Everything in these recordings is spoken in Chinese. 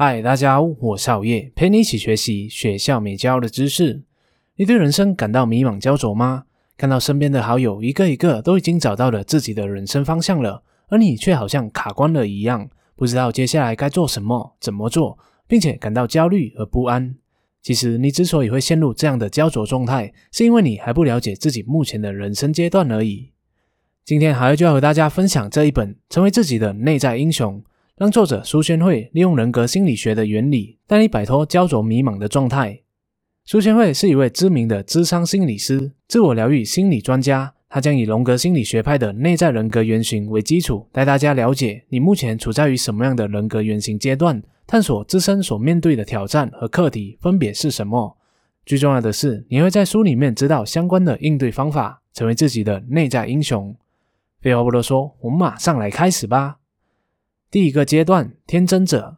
嗨，大家好，我是熬夜，陪你一起学习学校没教的知识。你对人生感到迷茫焦灼吗？看到身边的好友一个一个都已经找到了自己的人生方向了，而你却好像卡关了一样，不知道接下来该做什么、怎么做，并且感到焦虑和不安。其实，你之所以会陷入这样的焦灼状态，是因为你还不了解自己目前的人生阶段而已。今天，海儿就要和大家分享这一本《成为自己的内在英雄》。让作者苏宣慧利用人格心理学的原理，带你摆脱焦灼迷茫的状态。苏宣慧是一位知名的智商心理师、自我疗愈心理专家。他将以荣格心理学派的内在人格原型为基础，带大家了解你目前处在于什么样的人格原型阶段，探索自身所面对的挑战和课题分别是什么。最重要的是，你会在书里面知道相关的应对方法，成为自己的内在英雄。废话不多说，我们马上来开始吧。第一个阶段，天真者，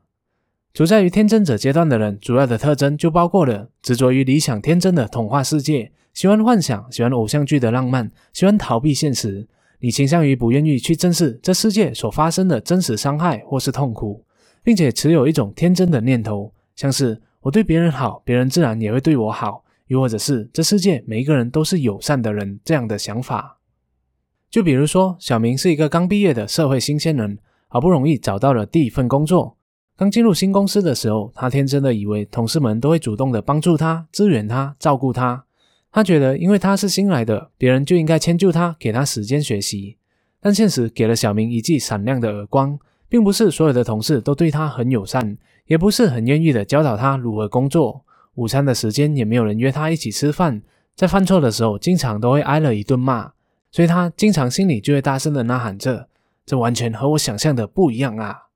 处在于天真者阶段的人，主要的特征就包括了执着于理想天真的童话世界，喜欢幻想，喜欢偶像剧的浪漫，喜欢逃避现实。你倾向于不愿意去正视这世界所发生的真实伤害或是痛苦，并且持有一种天真的念头，像是我对别人好，别人自然也会对我好，又或者是这世界每一个人都是友善的人这样的想法。就比如说，小明是一个刚毕业的社会新鲜人。好不容易找到了第一份工作，刚进入新公司的时候，他天真的以为同事们都会主动的帮助他、支援他、照顾他。他觉得，因为他是新来的，别人就应该迁就他，给他时间学习。但现实给了小明一记闪亮的耳光，并不是所有的同事都对他很友善，也不是很愿意的教导他如何工作。午餐的时间也没有人约他一起吃饭，在犯错的时候，经常都会挨了一顿骂，所以他经常心里就会大声的呐喊着。这完全和我想象的不一样啊！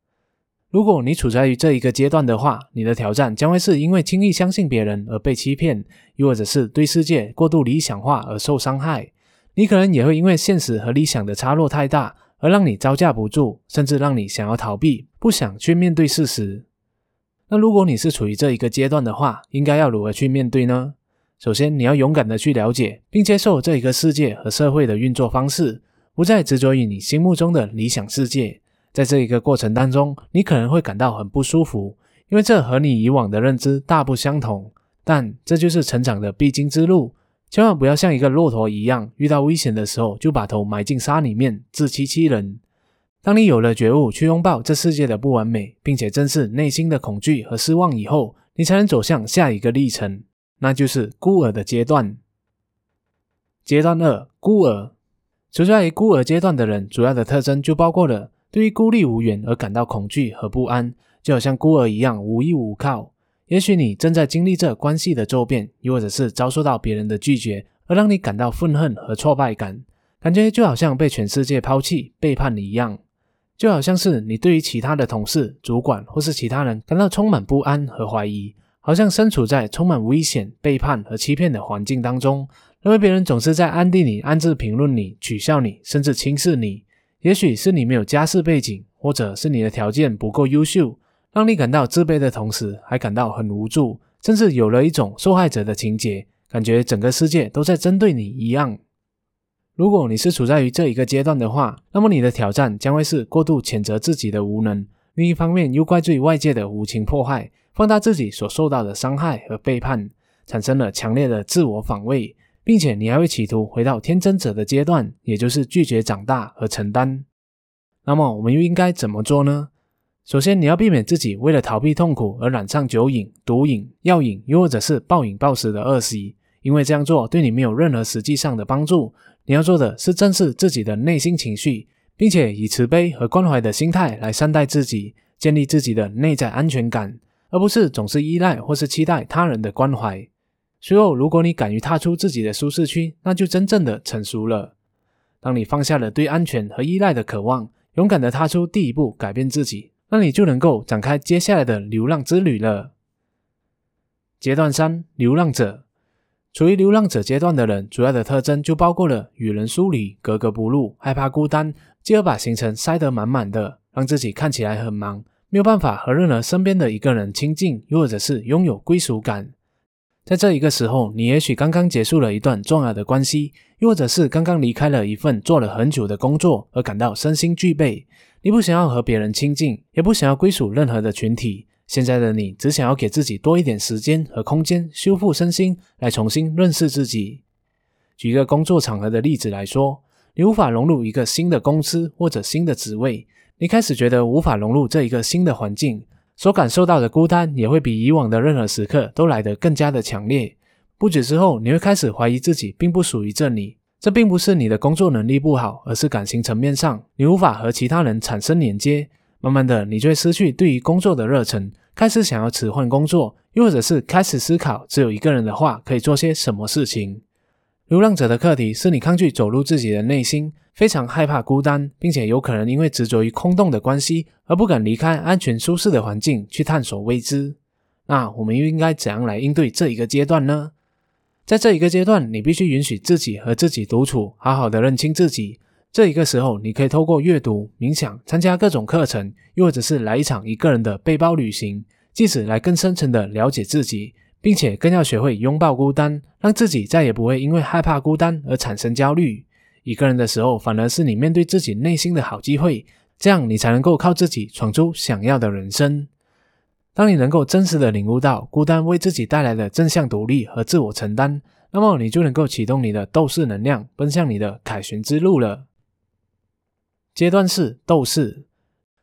如果你处在于这一个阶段的话，你的挑战将会是因为轻易相信别人而被欺骗，又或者是对世界过度理想化而受伤害。你可能也会因为现实和理想的差落太大，而让你招架不住，甚至让你想要逃避，不想去面对事实。那如果你是处于这一个阶段的话，应该要如何去面对呢？首先，你要勇敢的去了解并接受这一个世界和社会的运作方式。不再执着于你心目中的理想世界，在这一个过程当中，你可能会感到很不舒服，因为这和你以往的认知大不相同。但这就是成长的必经之路，千万不要像一个骆驼一样，遇到危险的时候就把头埋进沙里面自欺欺人。当你有了觉悟，去拥抱这世界的不完美，并且正视内心的恐惧和失望以后，你才能走向下一个历程，那就是孤儿的阶段。阶段二，孤儿。处在于孤儿阶段的人，主要的特征就包括了对于孤立无援而感到恐惧和不安，就好像孤儿一样无依无靠。也许你正在经历着关系的骤变，又或者是遭受到别人的拒绝，而让你感到愤恨和挫败感，感觉就好像被全世界抛弃、背叛你一样。就好像是你对于其他的同事、主管或是其他人感到充满不安和怀疑，好像身处在充满危险、背叛和欺骗的环境当中。因为别人总是在暗地里暗自评论你、取笑你，甚至轻视你。也许是你没有家世背景，或者是你的条件不够优秀，让你感到自卑的同时，还感到很无助，甚至有了一种受害者的情节，感觉整个世界都在针对你一样。如果你是处在于这一个阶段的话，那么你的挑战将会是过度谴责自己的无能，另一方面又怪罪外界的无情迫害，放大自己所受到的伤害和背叛，产生了强烈的自我防卫。并且你还会企图回到天真者的阶段，也就是拒绝长大和承担。那么我们又应该怎么做呢？首先，你要避免自己为了逃避痛苦而染上酒瘾、毒瘾、药瘾，又或者是暴饮暴食的恶习，因为这样做对你没有任何实际上的帮助。你要做的是正视自己的内心情绪，并且以慈悲和关怀的心态来善待自己，建立自己的内在安全感，而不是总是依赖或是期待他人的关怀。随后，如果你敢于踏出自己的舒适区，那就真正的成熟了。当你放下了对安全和依赖的渴望，勇敢的踏出第一步，改变自己，那你就能够展开接下来的流浪之旅了。阶段三：流浪者。处于流浪者阶段的人，主要的特征就包括了与人疏离、格格不入、害怕孤单，继而把行程塞得满满的，让自己看起来很忙，没有办法和任何身边的一个人亲近，又或者是拥有归属感。在这一个时候，你也许刚刚结束了一段重要的关系，又或者是刚刚离开了一份做了很久的工作，而感到身心俱备。你不想要和别人亲近，也不想要归属任何的群体，现在的你只想要给自己多一点时间和空间，修复身心，来重新认识自己。举一个工作场合的例子来说，你无法融入一个新的公司或者新的职位，你开始觉得无法融入这一个新的环境，所感受到的孤单也会比以往的任何时刻都来得更加的强烈。不久之后，你会开始怀疑自己并不属于这里。这并不是你的工作能力不好，而是感情层面上你无法和其他人产生连接。慢慢的，你就会失去对于工作的热忱，开始想要辞换工作，又或者是开始思考，只有一个人的话可以做些什么事情。流浪者的课题是你抗拒走入自己的内心，非常害怕孤单，并且有可能因为执着于空洞的关系而不敢离开安全舒适的环境去探索未知。那我们又应该怎样来应对这一个阶段呢？在这一个阶段，你必须允许自己和自己独处，好好的认清自己。这一个时候，你可以透过阅读、冥想、参加各种课程，又或者是来一场一个人的背包旅行，借此来更深层的了解自己，并且更要学会拥抱孤单，让自己再也不会因为害怕孤单而产生焦虑。一个人的时候，反而是你面对自己内心的好机会，这样你才能够靠自己闯出想要的人生。当你能够真实的领悟到孤单为自己带来的正向独立和自我承担，那么你就能够启动你的斗士能量，奔向你的凯旋之路了。阶段四：斗士。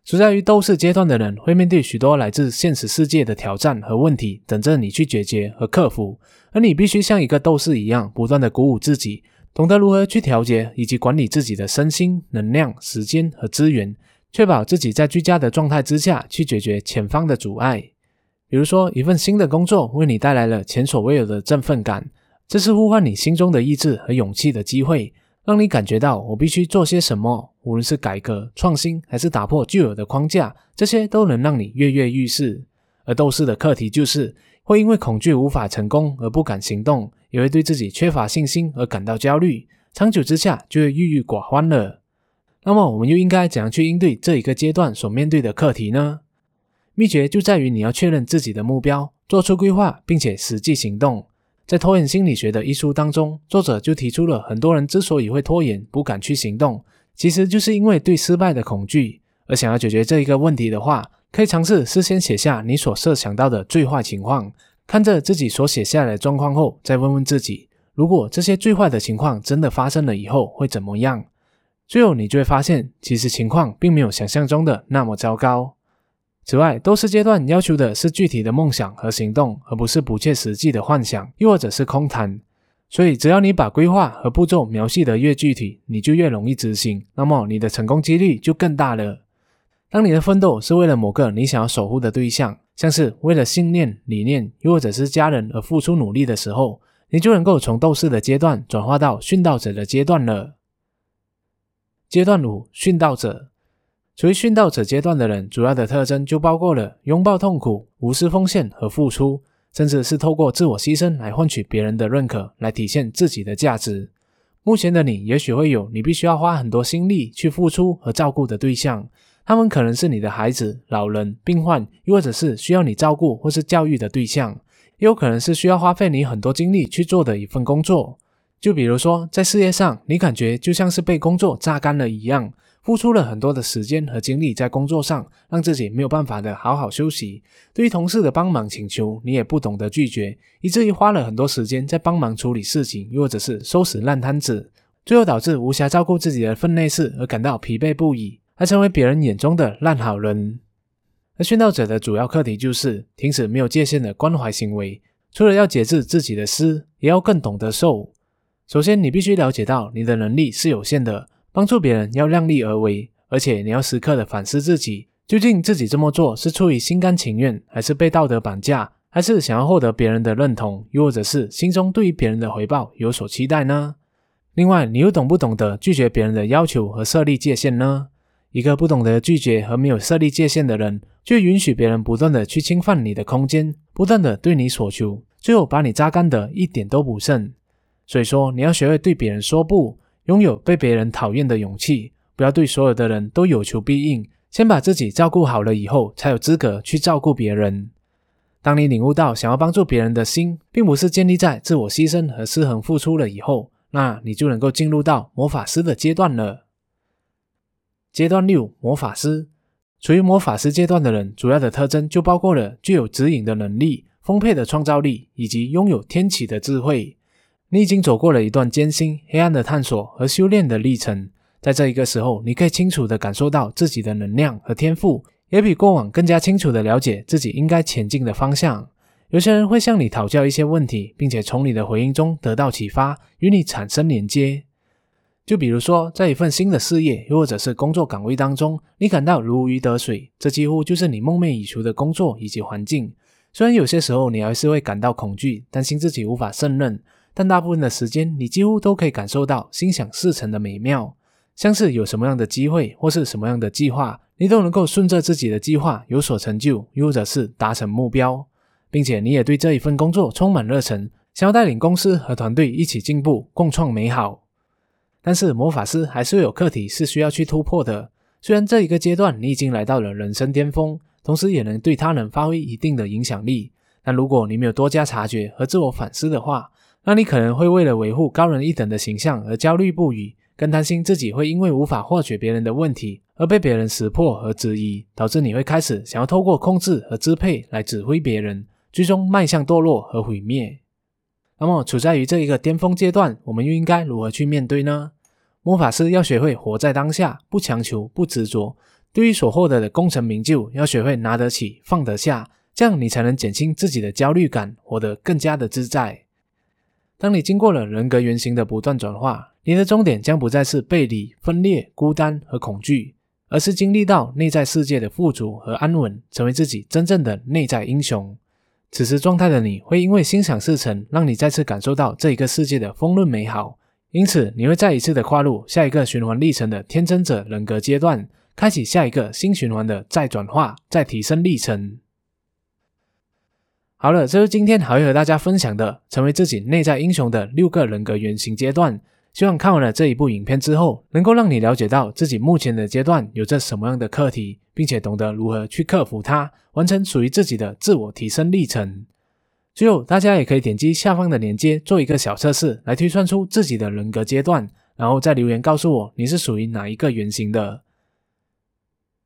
处在于斗士阶段的人，会面对许多来自现实世界的挑战和问题，等着你去解决和克服。而你必须像一个斗士一样，不断的鼓舞自己，懂得如何去调节以及管理自己的身心、能量、时间和资源。确保自己在居家的状态之下去解决前方的阻碍，比如说一份新的工作为你带来了前所未有的振奋感，这是呼唤你心中的意志和勇气的机会，让你感觉到我必须做些什么，无论是改革创新还是打破旧有的框架，这些都能让你跃跃欲试。而斗士的课题就是会因为恐惧无法成功而不敢行动，也会对自己缺乏信心而感到焦虑，长久之下就会郁郁寡欢了。那么，我们又应该怎样去应对这一个阶段所面对的课题呢？秘诀就在于你要确认自己的目标，做出规划，并且实际行动。在拖延心理学的一书当中，作者就提出了很多人之所以会拖延、不敢去行动，其实就是因为对失败的恐惧。而想要解决这一个问题的话，可以尝试事先写下你所设想到的最坏情况，看着自己所写下来的状况后，再问问自己：如果这些最坏的情况真的发生了以后，会怎么样？最后，你就会发现，其实情况并没有想象中的那么糟糕。此外，斗士阶段要求的是具体的梦想和行动，而不是不切实际的幻想，又或者是空谈。所以，只要你把规划和步骤描述得越具体，你就越容易执行，那么你的成功几率就更大了。当你的奋斗是为了某个你想要守护的对象，像是为了信念、理念，又或者是家人而付出努力的时候，你就能够从斗士的阶段转化到殉道者的阶段了。阶段五，殉道者。处于殉道者阶段的人，主要的特征就包括了拥抱痛苦、无私奉献和付出，甚至是透过自我牺牲来换取别人的认可，来体现自己的价值。目前的你，也许会有你必须要花很多心力去付出和照顾的对象，他们可能是你的孩子、老人、病患，又或者是需要你照顾或是教育的对象，也有可能是需要花费你很多精力去做的一份工作。就比如说，在事业上，你感觉就像是被工作榨干了一样，付出了很多的时间和精力在工作上，让自己没有办法的好好休息。对于同事的帮忙请求，你也不懂得拒绝，以至于花了很多时间在帮忙处理事情，又或者是收拾烂摊子，最后导致无暇照顾自己的分内事而感到疲惫不已，而成为别人眼中的烂好人。而殉道者的主要课题就是停止没有界限的关怀行为，除了要节制自己的私，也要更懂得受。首先，你必须了解到你的能力是有限的，帮助别人要量力而为，而且你要时刻的反思自己，究竟自己这么做是出于心甘情愿，还是被道德绑架，还是想要获得别人的认同，又或者是心中对于别人的回报有所期待呢？另外，你又懂不懂得拒绝别人的要求和设立界限呢？一个不懂得拒绝和没有设立界限的人，就允许别人不断的去侵犯你的空间，不断的对你索求，最后把你榨干的一点都不剩。所以说，你要学会对别人说不，拥有被别人讨厌的勇气，不要对所有的人都有求必应。先把自己照顾好了以后，才有资格去照顾别人。当你领悟到想要帮助别人的心，并不是建立在自我牺牲和失衡付出了以后，那你就能够进入到魔法师的阶段了。阶段六，魔法师处于魔法师阶段的人，主要的特征就包括了具有指引的能力、丰沛的创造力以及拥有天启的智慧。你已经走过了一段艰辛、黑暗的探索和修炼的历程，在这一个时候，你可以清楚地感受到自己的能量和天赋，也比过往更加清楚地了解自己应该前进的方向。有些人会向你讨教一些问题，并且从你的回应中得到启发，与你产生连接。就比如说，在一份新的事业，又或者是工作岗位当中，你感到如鱼得水，这几乎就是你梦寐以求的工作以及环境。虽然有些时候你还是会感到恐惧，担心自己无法胜任，但大部分的时间，你几乎都可以感受到心想事成的美妙。像是有什么样的机会或是什么样的计划，你都能够顺着自己的计划有所成就，又或者是达成目标，并且你也对这一份工作充满热忱，想要带领公司和团队一起进步，共创美好。但是魔法师还是有课题是需要去突破的。虽然这一个阶段你已经来到了人生巅峰，同时也能对他人发挥一定的影响力，但如果你没有多加察觉和自我反思的话，那你可能会为了维护高人一等的形象而焦虑不已，更担心自己会因为无法获取别人的问题而被别人识破和质疑，导致你会开始想要透过控制和支配来指挥别人，最终迈向堕落和毁灭。那么，处在于这一个巅峰阶段，我们又应该如何去面对呢？魔法师要学会活在当下，不强求，不执着。对于所获得的功成名就，要学会拿得起，放得下，这样你才能减轻自己的焦虑感，活得更加的自在。当你经过了人格原型的不断转化，你的终点将不再是背离、分裂、孤单和恐惧，而是经历到内在世界的富足和安稳，成为自己真正的内在英雄。此时状态的你会因为心想事成，让你再次感受到这一个世界的丰润美好，因此你会再一次的跨入下一个循环历程的天真者人格阶段，开启下一个新循环的再转化、再提升历程。好了，这是今天还会和大家分享的成为自己内在英雄的六个人格原型阶段。希望看完了这一部影片之后，能够让你了解到自己目前的阶段有着什么样的课题，并且懂得如何去克服它，完成属于自己的自我提升历程。最后，大家也可以点击下方的链接做一个小测试，来推算出自己的人格阶段，然后再留言告诉我你是属于哪一个原型的。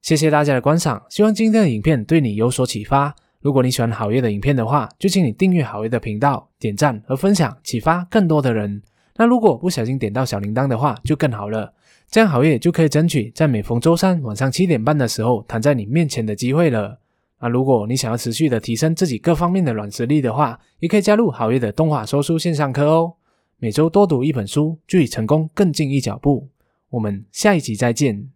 谢谢大家的观赏，希望今天的影片对你有所启发。如果你喜欢好业的影片的话，就请你订阅好业的频道，点赞和分享，启发更多的人。那如果不小心点到小铃铛的话，就更好了。这样好业就可以争取在每逢周三晚上七点半的时候躺在你面前的机会了。那如果你想要持续的提升自己各方面的软实力的话，也可以加入好业的动画说书线上课哦。每周多读一本书，距离成功更近一脚步。我们下一集再见。